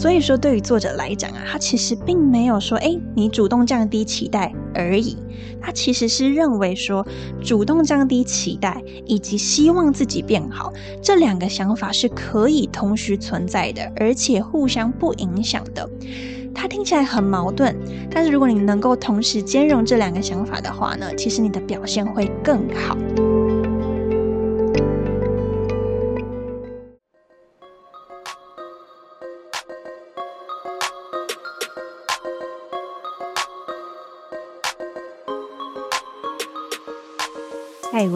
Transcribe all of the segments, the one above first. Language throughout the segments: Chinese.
所以说，对于作者来讲啊，他其实并没有说，哎，你主动降低期待而已。他其实是认为说，主动降低期待以及希望自己变好这两个想法是可以同时存在的，而且互相不影响的。它听起来很矛盾，但是如果你能够同时兼容这两个想法的话呢，其实你的表现会更好。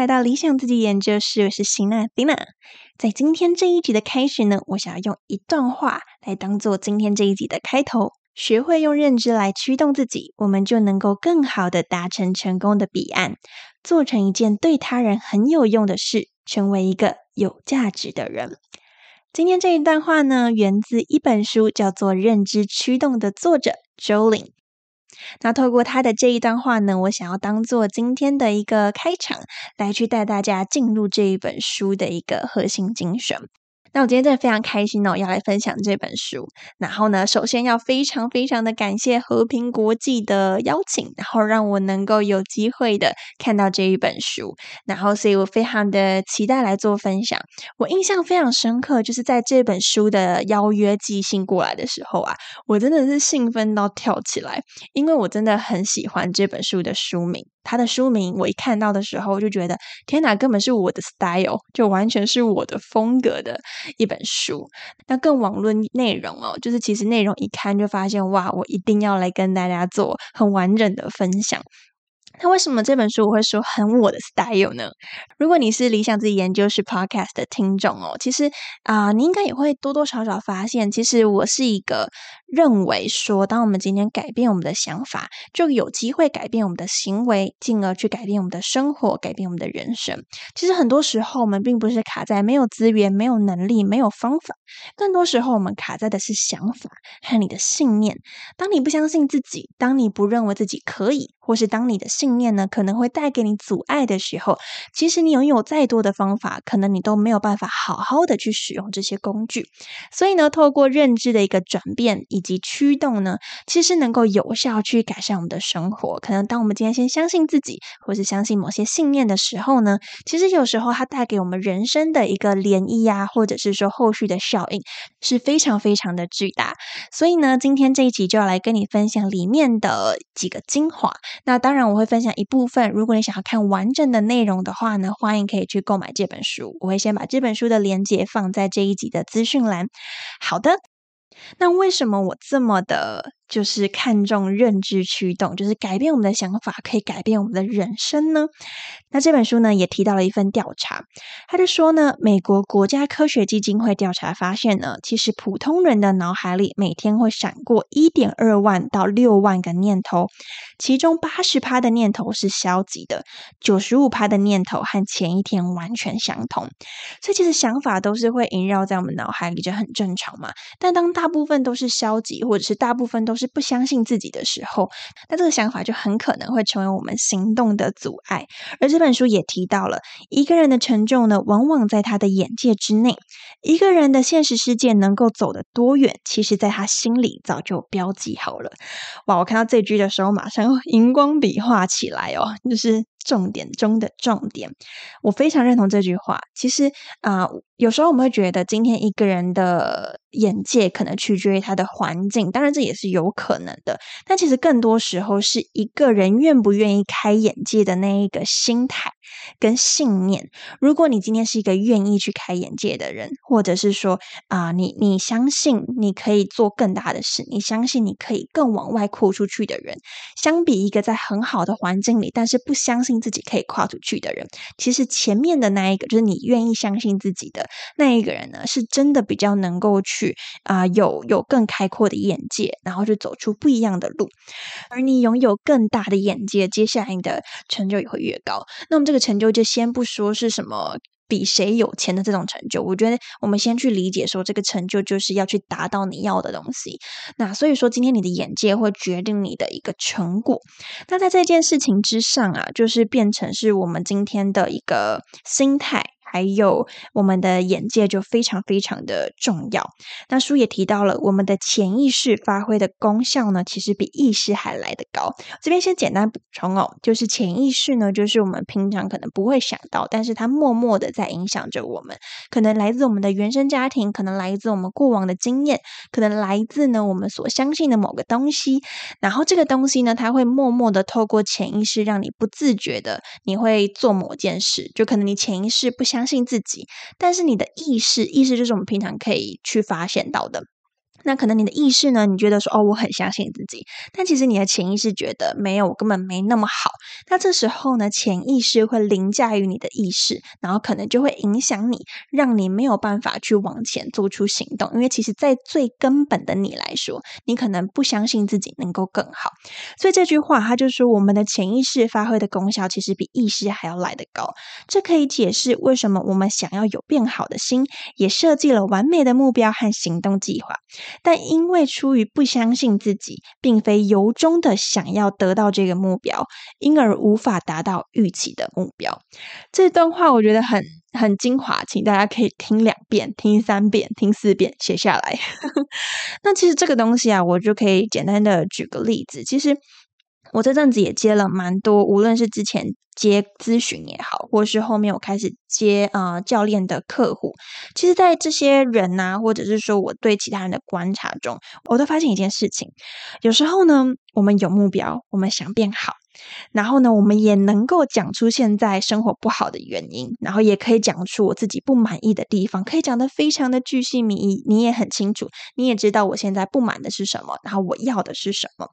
来到理想自己研究室，我是辛娜辛娜。在今天这一集的开始呢，我想要用一段话来当做今天这一集的开头。学会用认知来驱动自己，我们就能够更好的达成成功的彼岸，做成一件对他人很有用的事，成为一个有价值的人。今天这一段话呢，源自一本书，叫做《认知驱动》的作者 Jolin。那透过他的这一段话呢，我想要当做今天的一个开场，来去带大家进入这一本书的一个核心精神。那我今天真的非常开心哦，要来分享这本书。然后呢，首先要非常非常的感谢和平国际的邀请，然后让我能够有机会的看到这一本书。然后，所以我非常的期待来做分享。我印象非常深刻，就是在这本书的邀约寄信过来的时候啊，我真的是兴奋到跳起来，因为我真的很喜欢这本书的书名。它的书名我一看到的时候，就觉得天哪，根本是我的 style，就完全是我的风格的一本书。那更网论内容哦，就是其实内容一看就发现，哇，我一定要来跟大家做很完整的分享。那为什么这本书我会说很我的 style 呢？如果你是理想自己研究室 podcast 的听众哦，其实啊，你应该也会多多少少发现，其实我是一个认为说，当我们今天改变我们的想法，就有机会改变我们的行为，进而去改变我们的生活，改变我们的人生。其实很多时候，我们并不是卡在没有资源、没有能力、没有方法，更多时候我们卡在的是想法和你的信念。当你不相信自己，当你不认为自己可以。或是当你的信念呢可能会带给你阻碍的时候，其实你拥有再多的方法，可能你都没有办法好好的去使用这些工具。所以呢，透过认知的一个转变以及驱动呢，其实能够有效去改善我们的生活。可能当我们今天先相信自己，或是相信某些信念的时候呢，其实有时候它带给我们人生的一个涟漪啊，或者是说后续的效应是非常非常的巨大。所以呢，今天这一集就要来跟你分享里面的几个精华。那当然，我会分享一部分。如果你想要看完整的内容的话呢，欢迎可以去购买这本书。我会先把这本书的链接放在这一集的资讯栏。好的，那为什么我这么的？就是看重认知驱动，就是改变我们的想法，可以改变我们的人生呢。那这本书呢，也提到了一份调查，他就说呢，美国国家科学基金会调查发现呢，其实普通人的脑海里每天会闪过一点二万到六万个念头，其中八十趴的念头是消极的，九十五趴的念头和前一天完全相同。所以其实想法都是会萦绕在我们脑海里，就很正常嘛。但当大部分都是消极，或者是大部分都是是不相信自己的时候，那这个想法就很可能会成为我们行动的阻碍。而这本书也提到了，一个人的成就呢，往往在他的眼界之内；一个人的现实世界能够走得多远，其实在他心里早就标记好了。哇！我看到这句的时候，马上 荧光笔画起来哦，就是。重点中的重点，我非常认同这句话。其实啊，有时候我们会觉得，今天一个人的眼界可能取决于他的环境，当然这也是有可能的。但其实更多时候是一个人愿不愿意开眼界的那一个心态，跟信念。如果你今天是一个愿意去开眼界的人，或者是说啊，你你相信你可以做更大的事，你相信你可以更往外扩出去的人，相比一个在很好的环境里，但是不相信自己可以跨出去的人，其实前面的那一个，就是你愿意相信自己的那一个人呢，是真的比较能够去啊，有有更开阔的眼界，然后去走出不一样的路。而你拥有更大的眼界，接下来你的成就也会越高。那么这个成就就先不说是什么比谁有钱的这种成就，我觉得我们先去理解说，这个成就就是要去达到你要的东西。那所以说，今天你的眼界会决定你的一个成果。那在这件事情之上啊，就是变成是我们今天的一个心态。还有我们的眼界就非常非常的重要。那书也提到了，我们的潜意识发挥的功效呢，其实比意识还来得高。这边先简单补充哦，就是潜意识呢，就是我们平常可能不会想到，但是它默默的在影响着我们。可能来自我们的原生家庭，可能来自我们过往的经验，可能来自呢我们所相信的某个东西。然后这个东西呢，它会默默的透过潜意识，让你不自觉的你会做某件事。就可能你潜意识不相。相信自己，但是你的意识，意识就是我们平常可以去发现到的。那可能你的意识呢？你觉得说哦，我很相信自己，但其实你的潜意识觉得没有，我根本没那么好。那这时候呢，潜意识会凌驾于你的意识，然后可能就会影响你，让你没有办法去往前做出行动。因为其实，在最根本的你来说，你可能不相信自己能够更好。所以这句话，它就说我们的潜意识发挥的功效，其实比意识还要来得高。这可以解释为什么我们想要有变好的心，也设计了完美的目标和行动计划。但因为出于不相信自己，并非由衷的想要得到这个目标，因而无法达到预期的目标。这段话我觉得很很精华，请大家可以听两遍、听三遍、听四遍，写下来。那其实这个东西啊，我就可以简单的举个例子。其实我这阵子也接了蛮多，无论是之前。接咨询也好，或是后面我开始接啊教练的客户，其实，在这些人呐，或者是说我对其他人的观察中，我都发现一件事情：有时候呢，我们有目标，我们想变好。然后呢，我们也能够讲出现在生活不好的原因，然后也可以讲出我自己不满意的地方，可以讲得非常的具细密。你也很清楚，你也知道我现在不满的是什么，然后我要的是什么。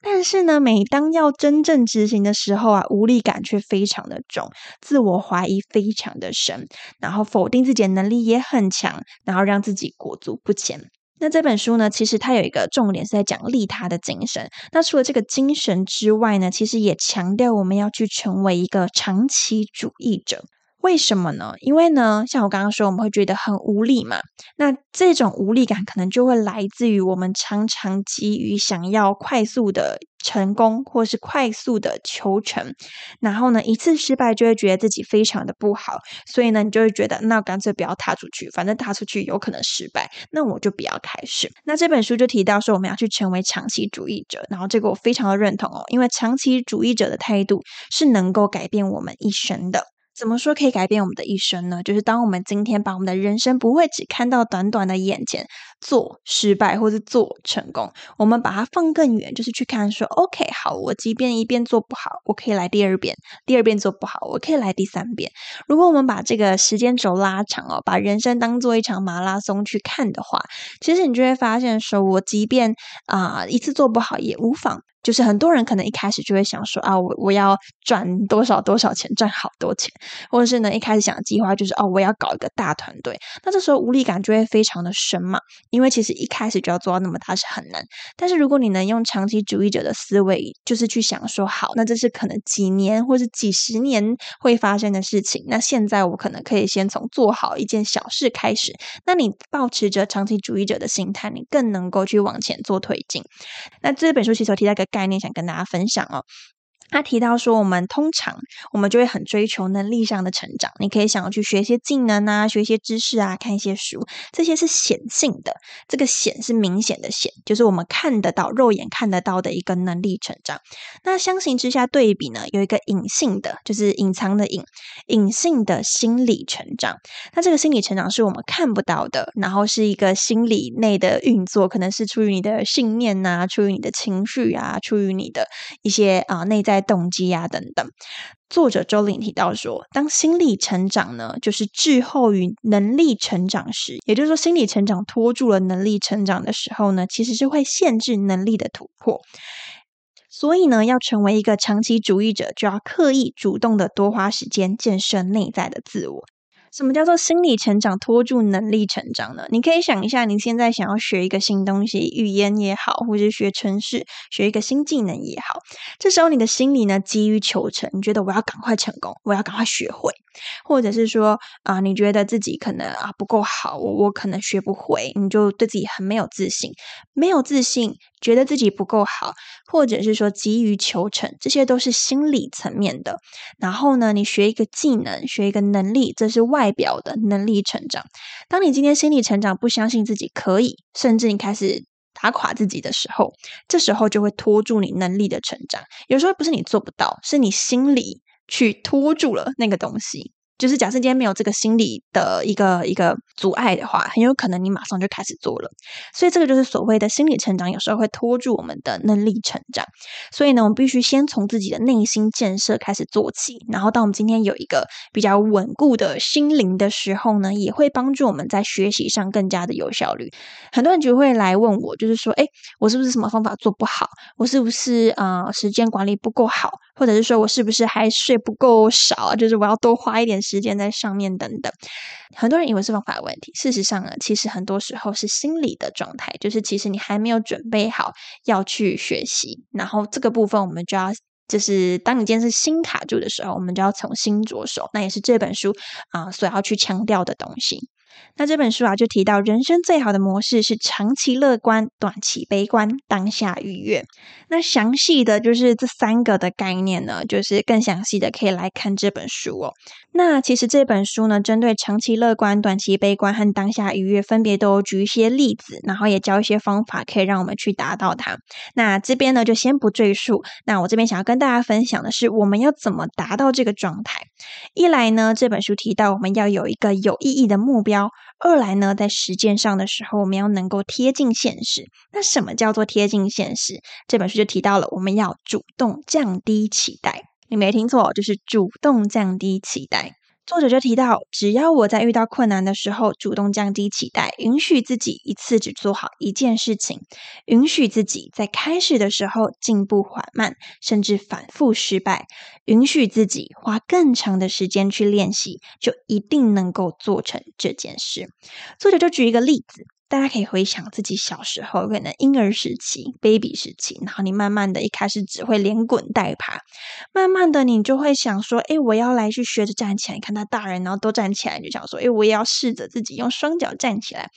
但是呢，每当要真正执行的时候啊，无力感却非常的重，自我怀疑非常的深，然后否定自己的能力也很强，然后让自己裹足不前。那这本书呢，其实它有一个重点是在讲利他的精神。那除了这个精神之外呢，其实也强调我们要去成为一个长期主义者。为什么呢？因为呢，像我刚刚说，我们会觉得很无力嘛。那这种无力感可能就会来自于我们常常急于想要快速的成功，或是快速的求成，然后呢，一次失败就会觉得自己非常的不好，所以呢，你就会觉得那干脆不要踏出去，反正踏出去有可能失败，那我就不要开始。那这本书就提到说，我们要去成为长期主义者，然后这个我非常的认同哦，因为长期主义者的态度是能够改变我们一生的。怎么说可以改变我们的一生呢？就是当我们今天把我们的人生不会只看到短短的眼前做失败或是做成功，我们把它放更远，就是去看说，OK，好，我即便一遍做不好，我可以来第二遍，第二遍做不好，我可以来第三遍。如果我们把这个时间轴拉长哦，把人生当做一场马拉松去看的话，其实你就会发现说，我即便啊一次做不好也无妨。就是很多人可能一开始就会想说啊，我我要赚多少多少钱，赚好多钱，或者是呢一开始想的计划就是哦，我要搞一个大团队。那这时候无力感就会非常的深嘛，因为其实一开始就要做到那么大是很难。但是如果你能用长期主义者的思维，就是去想说好，那这是可能几年或是几十年会发生的事情。那现在我可能可以先从做好一件小事开始。那你保持着长期主义者的心态，你更能够去往前做推进。那这本书其实有提到一个。概念想跟大家分享哦。他提到说，我们通常我们就会很追求能力上的成长。你可以想要去学一些技能啊，学一些知识啊，看一些书，这些是显性的。这个显是明显的显，就是我们看得到、肉眼看得到的一个能力成长。那相形之下对比呢，有一个隐性的，就是隐藏的隐，隐性的心理成长。那这个心理成长是我们看不到的，然后是一个心理内的运作，可能是出于你的信念呐，出于你的情绪啊，出于你的一些啊内在。动机啊等等。作者周林提到说，当心理成长呢，就是滞后于能力成长时，也就是说，心理成长拖住了能力成长的时候呢，其实是会限制能力的突破。所以呢，要成为一个长期主义者，就要刻意主动的多花时间建设内在的自我。什么叫做心理成长拖住能力成长呢？你可以想一下，你现在想要学一个新东西，语言也好，或者学程式，学一个新技能也好，这时候你的心理呢急于求成，你觉得我要赶快成功，我要赶快学会，或者是说啊，你觉得自己可能啊不够好，我我可能学不会，你就对自己很没有自信，没有自信。觉得自己不够好，或者是说急于求成，这些都是心理层面的。然后呢，你学一个技能，学一个能力，这是外代表的能力成长。当你今天心理成长，不相信自己可以，甚至你开始打垮自己的时候，这时候就会拖住你能力的成长。有时候不是你做不到，是你心里去拖住了那个东西。就是假设今天没有这个心理的一个一个阻碍的话，很有可能你马上就开始做了。所以这个就是所谓的心理成长，有时候会拖住我们的能力成长。所以呢，我们必须先从自己的内心建设开始做起。然后，当我们今天有一个比较稳固的心灵的时候呢，也会帮助我们在学习上更加的有效率。很多人就会来问我，就是说，哎，我是不是什么方法做不好？我是不是啊时间管理不够好？或者是说我是不是还睡不够少？就是我要多花一点。时间在上面等等，很多人以为是方法的问题。事实上呢，其实很多时候是心理的状态，就是其实你还没有准备好要去学习。然后这个部分，我们就要就是当你今天是心卡住的时候，我们就要从心着手。那也是这本书啊所要去强调的东西。那这本书啊，就提到人生最好的模式是长期乐观、短期悲观、当下愉悦。那详细的就是这三个的概念呢，就是更详细的可以来看这本书哦。那其实这本书呢，针对长期乐观、短期悲观和当下愉悦，分别都举一些例子，然后也教一些方法，可以让我们去达到它。那这边呢，就先不赘述。那我这边想要跟大家分享的是，我们要怎么达到这个状态？一来呢，这本书提到我们要有一个有意义的目标。二来呢，在实践上的时候，我们要能够贴近现实。那什么叫做贴近现实？这本书就提到了，我们要主动降低期待。你没听错，就是主动降低期待。作者就提到，只要我在遇到困难的时候，主动降低期待，允许自己一次只做好一件事情，允许自己在开始的时候进步缓慢，甚至反复失败，允许自己花更长的时间去练习，就一定能够做成这件事。作者就举一个例子。大家可以回想自己小时候，可能婴儿时期、baby 时期，然后你慢慢的一开始只会连滚带爬，慢慢的你就会想说，哎，我要来去学着站起来。看他大人，然后都站起来，就想说，哎，我也要试着自己用双脚站起来。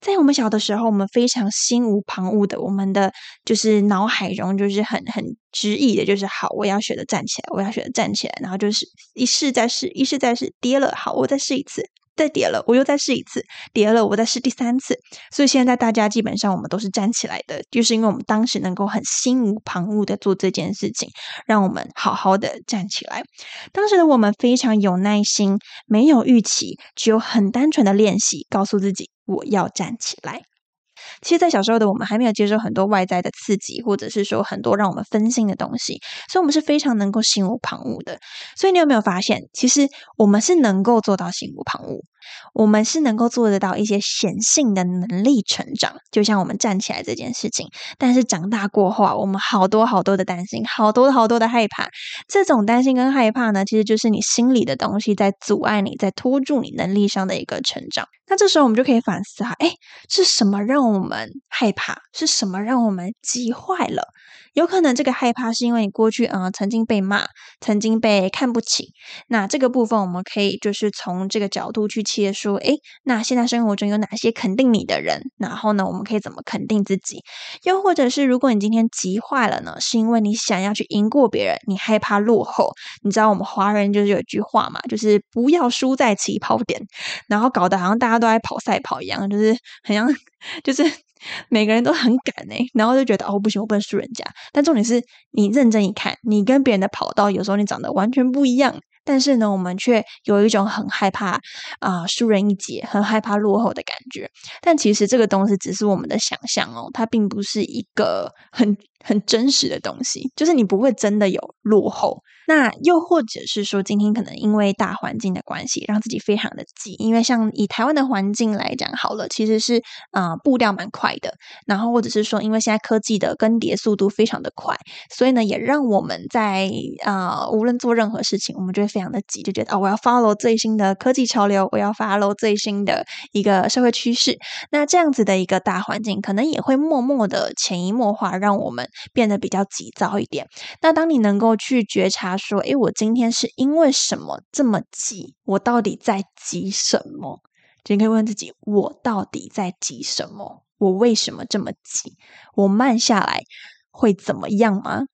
在我们小的时候，我们非常心无旁骛的，我们的就是脑海中就是很很执意的，就是好，我要学着站起来，我要学着站起来，然后就是一试再试，一试再试，跌了，好，我再试一次。再跌了，我又再试一次，跌了，我再试第三次。所以现在大家基本上我们都是站起来的，就是因为我们当时能够很心无旁骛的做这件事情，让我们好好的站起来。当时的我们非常有耐心，没有预期，只有很单纯的练习，告诉自己我要站起来。其实，在小时候的我们还没有接受很多外在的刺激，或者是说很多让我们分心的东西，所以我们是非常能够心无旁骛的。所以你有没有发现，其实我们是能够做到心无旁骛？我们是能够做得到一些显性的能力成长，就像我们站起来这件事情。但是长大过后，啊，我们好多好多的担心，好多好多的害怕。这种担心跟害怕呢，其实就是你心里的东西在阻碍你，在拖住你能力上的一个成长。那这时候我们就可以反思啊，哎，是什么让我们害怕？是什么让我们急坏了？有可能这个害怕是因为你过去嗯曾经被骂，曾经被看不起。那这个部分我们可以就是从这个角度去切说，诶，那现在生活中有哪些肯定你的人？然后呢，我们可以怎么肯定自己？又或者是如果你今天急坏了呢，是因为你想要去赢过别人，你害怕落后。你知道我们华人就是有一句话嘛，就是不要输在起跑点，然后搞得好像大家都在跑赛跑一样，就是很像 就是每个人都很赶哎，然后就觉得哦不行，我不能输人家。但重点是你认真一看，你跟别人的跑道有时候你长得完全不一样。但是呢，我们却有一种很害怕啊输人一截，很害怕落后的感觉。但其实这个东西只是我们的想象哦，它并不是一个很很真实的东西。就是你不会真的有落后。那又或者是说，今天可能因为大环境的关系，让自己非常的急。因为像以台湾的环境来讲，好了，其实是啊步调蛮快的。然后或者是说，因为现在科技的更迭速度非常的快，所以呢，也让我们在啊无论做任何事情，我们就会非常的急，就觉得哦，我要 follow 最新的科技潮流，我要 follow 最新的一个社会趋势。那这样子的一个大环境，可能也会默默的潜移默化，让我们变得比较急躁一点。那当你能够去觉察。说：“诶，我今天是因为什么这么急？我到底在急什么？你可以问自己：我到底在急什么？我为什么这么急？我慢下来会怎么样吗？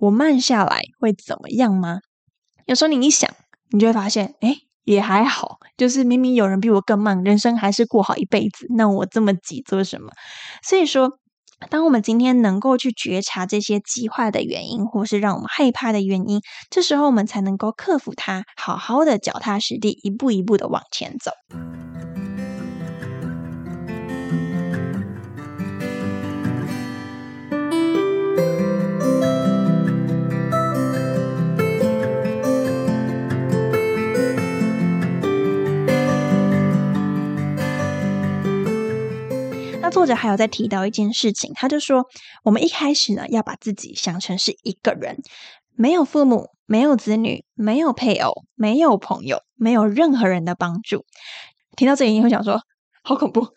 我慢下来会怎么样吗？有时候你一想，你就会发现，诶，也还好。就是明明有人比我更慢，人生还是过好一辈子。那我这么急做什么？所以说。”当我们今天能够去觉察这些极化的原因，或是让我们害怕的原因，这时候我们才能够克服它，好好的脚踏实地，一步一步的往前走。作者还有在提到一件事情，他就说，我们一开始呢要把自己想成是一个人，没有父母，没有子女，没有配偶，没有朋友，没有任何人的帮助。听到这里，你会想说，好恐怖。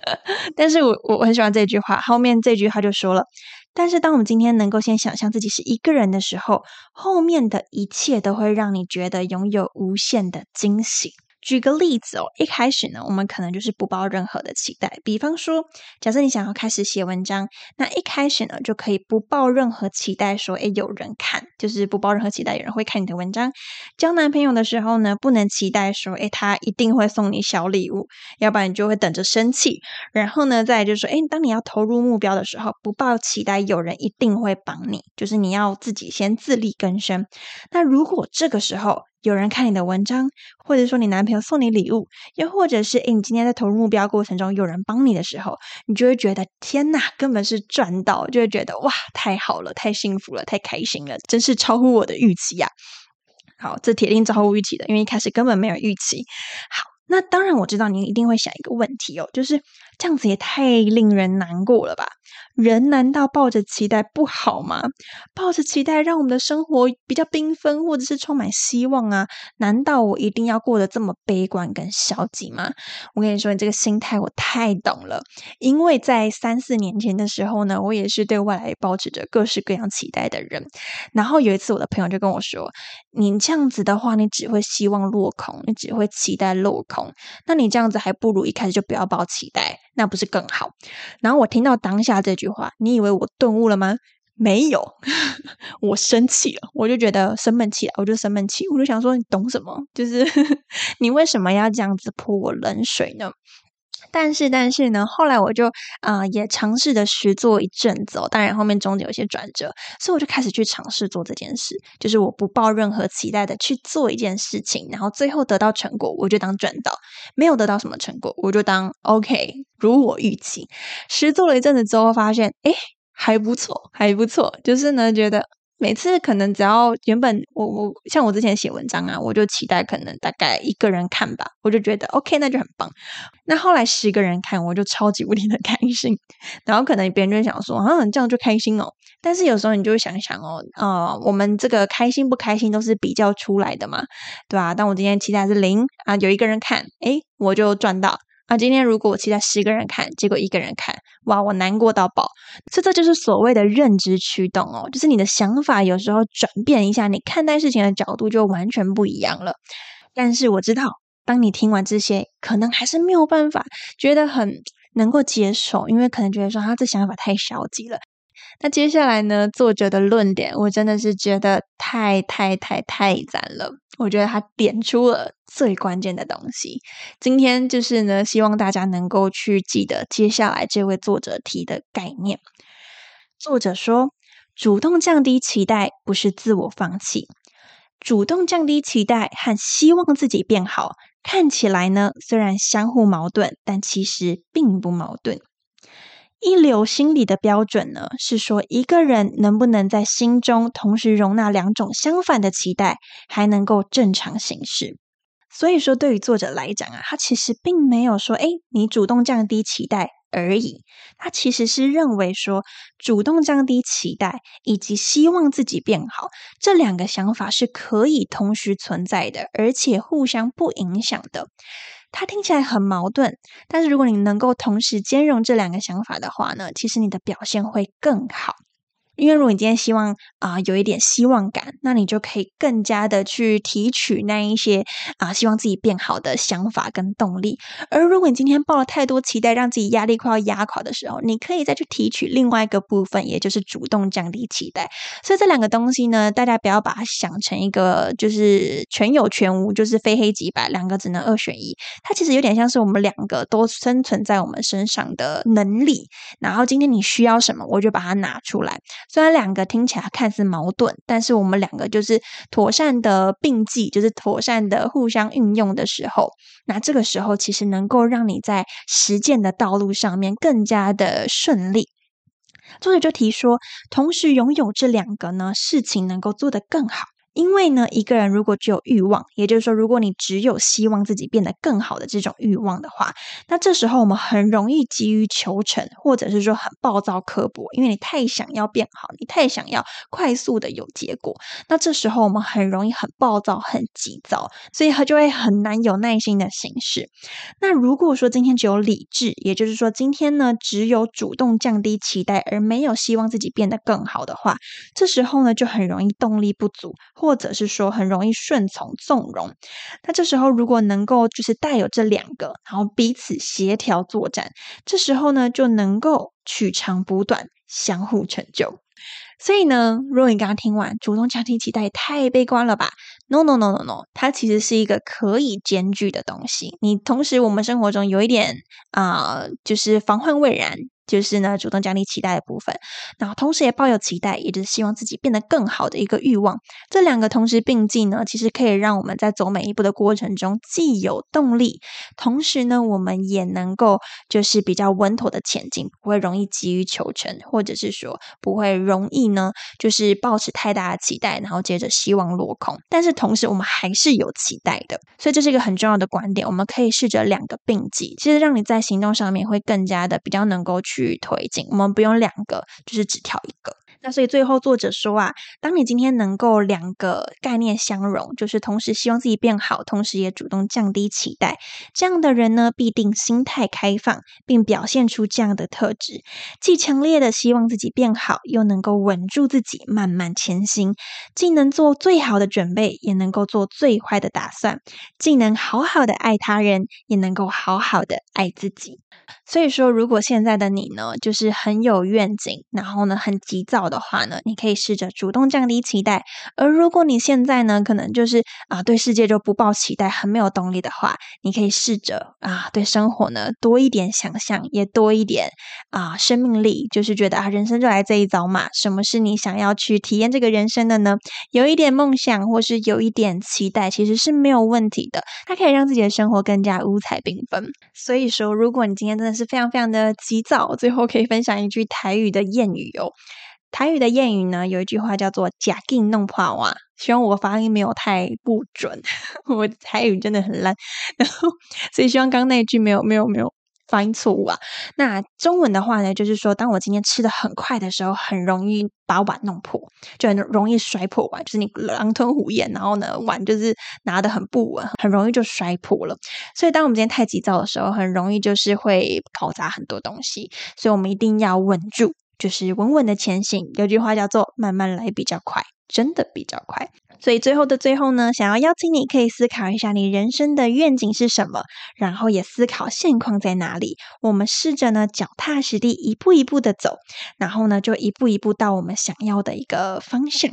但是我我很喜欢这句话，后面这句话就说了，但是当我们今天能够先想象自己是一个人的时候，后面的一切都会让你觉得拥有无限的惊喜。举个例子哦，一开始呢，我们可能就是不抱任何的期待。比方说，假设你想要开始写文章，那一开始呢，就可以不抱任何期待，说诶有人看，就是不抱任何期待有人会看你的文章。交男朋友的时候呢，不能期待说诶他一定会送你小礼物，要不然你就会等着生气。然后呢，再就是说，诶当你要投入目标的时候，不抱期待有人一定会帮你，就是你要自己先自力更生。那如果这个时候，有人看你的文章，或者说你男朋友送你礼物，又或者是诶，你今天在投入目标过程中有人帮你的时候，你就会觉得天哪，根本是赚到，就会觉得哇，太好了，太幸福了，太开心了，真是超乎我的预期呀！好，这铁定超乎预期的，因为一开始根本没有预期。好，那当然我知道你一定会想一个问题哦，就是这样子也太令人难过了吧。人难道抱着期待不好吗？抱着期待让我们的生活比较缤纷，或者是充满希望啊？难道我一定要过得这么悲观跟消极吗？我跟你说，你这个心态我太懂了，因为在三四年前的时候呢，我也是对未来抱持着各式各样期待的人。然后有一次，我的朋友就跟我说：“你这样子的话，你只会希望落空，你只会期待落空。那你这样子还不如一开始就不要抱期待。”那不是更好？然后我听到当下这句话，你以为我顿悟了吗？没有，我生气了，我就觉得生闷气了，我就生闷气，我就想说，你懂什么？就是 你为什么要这样子泼我冷水呢？但是，但是呢，后来我就啊也尝试的实做一阵子哦，当然后面中间有些转折，所以我就开始去尝试做这件事，就是我不抱任何期待的去做一件事情，然后最后得到成果，我就当赚到；没有得到什么成果，我就当 OK，如我预期。实做了一阵子之后，发现哎还不错，还不错，就是呢觉得。每次可能只要原本我我像我之前写文章啊，我就期待可能大概一个人看吧，我就觉得 OK，那就很棒。那后来十个人看，我就超级无敌的 开心。然后可能别人就想说，啊，这样就开心哦。但是有时候你就会想想哦，啊，我们这个开心不开心都是比较出来的嘛，对吧？但我今天期待是零啊，有一个人看，诶，我就赚到。啊，今天如果我期待十个人看，结果一个人看，哇，我难过到爆。这这就是所谓的认知驱动哦，就是你的想法有时候转变一下，你看待事情的角度就完全不一样了。但是我知道，当你听完这些，可能还是没有办法觉得很能够接受，因为可能觉得说他这想法太消极了。那接下来呢，作者的论点我真的是觉得太太太太赞了。我觉得他点出了最关键的东西。今天就是呢，希望大家能够去记得接下来这位作者提的概念。作者说，主动降低期待不是自我放弃。主动降低期待和希望自己变好，看起来呢虽然相互矛盾，但其实并不矛盾。一流心理的标准呢，是说一个人能不能在心中同时容纳两种相反的期待，还能够正常行事。所以说，对于作者来讲啊，他其实并没有说，哎，你主动降低期待而已。他其实是认为说，主动降低期待以及希望自己变好这两个想法是可以同时存在的，而且互相不影响的。它听起来很矛盾，但是如果你能够同时兼容这两个想法的话呢，其实你的表现会更好。因为如果你今天希望啊有一点希望感，那你就可以更加的去提取那一些啊希望自己变好的想法跟动力。而如果你今天抱了太多期待，让自己压力快要压垮的时候，你可以再去提取另外一个部分，也就是主动降低期待。所以这两个东西呢，大家不要把它想成一个就是全有全无，就是非黑即白，两个只能二选一。它其实有点像是我们两个都生存在我们身上的能力。然后今天你需要什么，我就把它拿出来。虽然两个听起来看似矛盾，但是我们两个就是妥善的并济，就是妥善的互相运用的时候，那这个时候其实能够让你在实践的道路上面更加的顺利。作者就提说，同时拥有这两个呢，事情能够做得更好。因为呢，一个人如果只有欲望，也就是说，如果你只有希望自己变得更好的这种欲望的话，那这时候我们很容易急于求成，或者是说很暴躁刻薄，因为你太想要变好，你太想要快速的有结果，那这时候我们很容易很暴躁、很急躁，所以他就会很难有耐心的行事。那如果说今天只有理智，也就是说今天呢只有主动降低期待，而没有希望自己变得更好的话，这时候呢就很容易动力不足。或者是说很容易顺从纵容，那这时候如果能够就是带有这两个，然后彼此协调作战，这时候呢就能够取长补短，相互成就。所以呢，如果你刚刚听完，主动降低期待太悲观了吧？No No No No No，它其实是一个可以兼具的东西。你同时我们生活中有一点啊，就是防患未然。就是呢，主动奖励期待的部分，然后同时也抱有期待，也就是希望自己变得更好的一个欲望。这两个同时并进呢，其实可以让我们在走每一步的过程中既有动力，同时呢，我们也能够就是比较稳妥的前进，不会容易急于求成，或者是说不会容易呢，就是抱持太大的期待，然后接着希望落空。但是同时我们还是有期待的，所以这是一个很重要的观点。我们可以试着两个并进，其实让你在行动上面会更加的比较能够去。去推进，我们不用两个，就是只挑一个。那所以最后作者说啊，当你今天能够两个概念相融，就是同时希望自己变好，同时也主动降低期待，这样的人呢，必定心态开放，并表现出这样的特质：既强烈的希望自己变好，又能够稳住自己，慢慢前行；既能做最好的准备，也能够做最坏的打算；既能好好的爱他人，也能够好好的爱自己。所以说，如果现在的你呢，就是很有愿景，然后呢，很急躁的的话呢，你可以试着主动降低期待；而如果你现在呢，可能就是啊，对世界就不抱期待，很没有动力的话，你可以试着啊，对生活呢多一点想象，也多一点啊生命力，就是觉得啊，人生就来这一遭嘛。什么是你想要去体验这个人生的呢？有一点梦想，或是有一点期待，其实是没有问题的。它可以让自己的生活更加五彩缤纷。所以说，如果你今天真的是非常非常的急躁，最后可以分享一句台语的谚语哦。台语的谚语呢，有一句话叫做“假劲弄破瓦”，希望我发音没有太不准，我台语真的很烂，然后所以希望刚刚那一句没有没有没有发音错误啊。那中文的话呢，就是说，当我今天吃的很快的时候，很容易把碗弄破，就很容易摔破碗，就是你狼吞虎咽，然后呢，碗就是拿的很不稳，很容易就摔破了。所以，当我们今天太急躁的时候，很容易就是会搞砸很多东西，所以我们一定要稳住。就是稳稳的前行，有句话叫做“慢慢来比较快”。真的比较快。所以最后的最后呢，想要邀请你可以思考一下你人生的愿景是什么，然后也思考现况在哪里。我们试着呢脚踏实地，一步一步的走，然后呢就一步一步到我们想要的一个方向。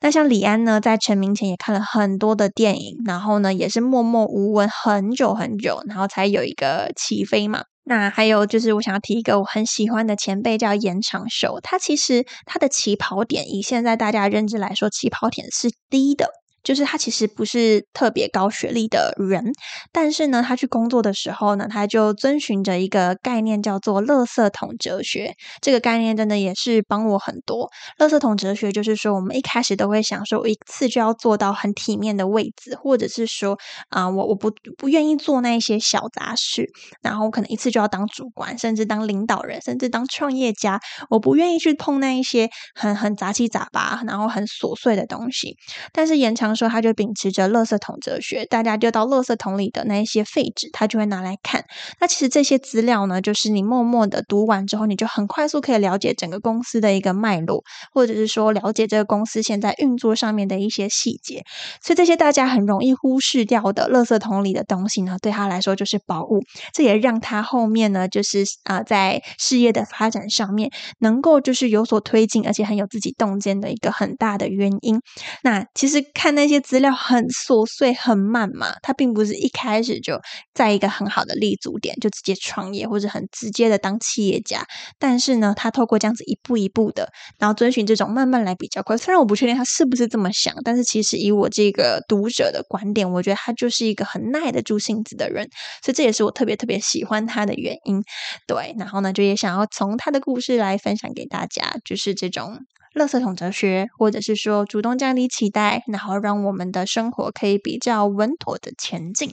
那像李安呢，在成名前也看了很多的电影，然后呢也是默默无闻很久很久，然后才有一个起飞嘛。那还有就是，我想要提一个我很喜欢的前辈，叫严长寿。他其实他的起跑点，以现在大家认知来说，起跑点是低的。就是他其实不是特别高学历的人，但是呢，他去工作的时候呢，他就遵循着一个概念，叫做“垃圾桶哲学”。这个概念真的也是帮我很多。垃圾桶哲学就是说，我们一开始都会想说，我一次就要做到很体面的位置，或者是说，啊，我我不不愿意做那一些小杂事，然后可能一次就要当主管，甚至当领导人，甚至当创业家，我不愿意去碰那一些很很杂七杂八，然后很琐碎的东西。但是延长。说他就秉持着垃圾桶哲学，大家丢到垃圾桶里的那一些废纸，他就会拿来看。那其实这些资料呢，就是你默默的读完之后，你就很快速可以了解整个公司的一个脉络，或者是说了解这个公司现在运作上面的一些细节。所以这些大家很容易忽视掉的垃圾桶里的东西呢，对他来说就是宝物。这也让他后面呢，就是啊，在事业的发展上面能够就是有所推进，而且很有自己洞见的一个很大的原因。那其实看那。那些资料很琐碎、很慢嘛，他并不是一开始就在一个很好的立足点就直接创业，或者很直接的当企业家。但是呢，他透过这样子一步一步的，然后遵循这种慢慢来比较快。虽然我不确定他是不是这么想，但是其实以我这个读者的观点，我觉得他就是一个很耐得住性子的人，所以这也是我特别特别喜欢他的原因。对，然后呢，就也想要从他的故事来分享给大家，就是这种。垃圾桶哲学，或者是说主动降低期待，然后让我们的生活可以比较稳妥的前进。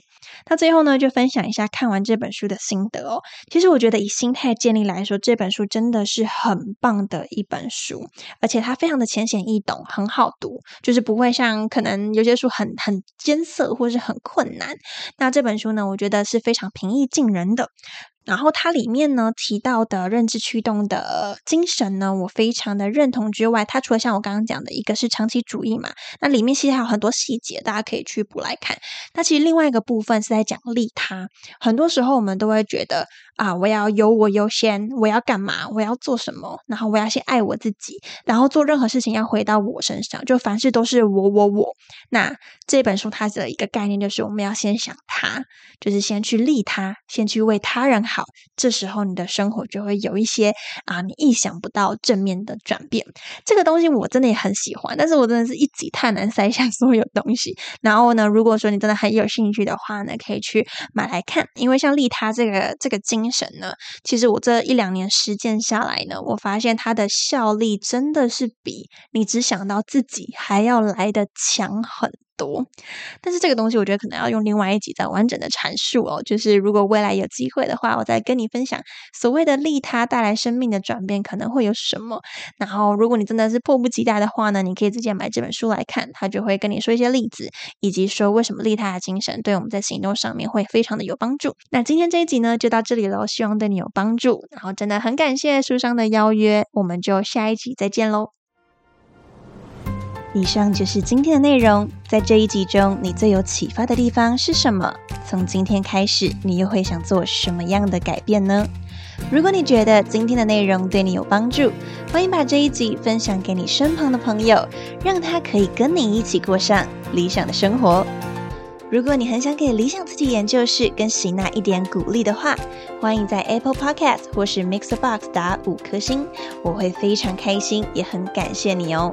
那最后呢，就分享一下看完这本书的心得哦。其实我觉得以心态建立来说，这本书真的是很棒的一本书，而且它非常的浅显易懂，很好读，就是不会像可能有些书很很艰涩或是很困难。那这本书呢，我觉得是非常平易近人的。然后它里面呢提到的认知驱动的精神呢，我非常的认同。之外，它除了像我刚刚讲的一个是长期主义嘛，那里面其实还有很多细节，大家可以去补来看。那其实另外一个部分是在讲利他。很多时候我们都会觉得啊，我要有我优先，我要干嘛，我要做什么，然后我要先爱我自己，然后做任何事情要回到我身上，就凡事都是我我我。那这本书它的一个概念就是我们要先想他，就是先去利他，先去为他人。好，这时候你的生活就会有一些啊，你意想不到正面的转变。这个东西我真的也很喜欢，但是我真的是一挤太难塞下 所有东西。然后呢，如果说你真的很有兴趣的话呢，可以去买来看。因为像利他这个这个精神呢，其实我这一两年实践下来呢，我发现它的效力真的是比你只想到自己还要来的强很。多，但是这个东西我觉得可能要用另外一集再完整的阐述哦。就是如果未来有机会的话，我再跟你分享所谓的利他带来生命的转变可能会有什么。然后，如果你真的是迫不及待的话呢，你可以直接买这本书来看，他就会跟你说一些例子，以及说为什么利他的精神对我们在行动上面会非常的有帮助。那今天这一集呢，就到这里喽，希望对你有帮助。然后真的很感谢书商的邀约，我们就下一集再见喽。以上就是今天的内容。在这一集中，你最有启发的地方是什么？从今天开始，你又会想做什么样的改变呢？如果你觉得今天的内容对你有帮助，欢迎把这一集分享给你身旁的朋友，让他可以跟你一起过上理想的生活。如果你很想给理想自己研究室跟喜娜一点鼓励的话，欢迎在 Apple Podcast 或是 Mixbox 打五颗星，我会非常开心，也很感谢你哦。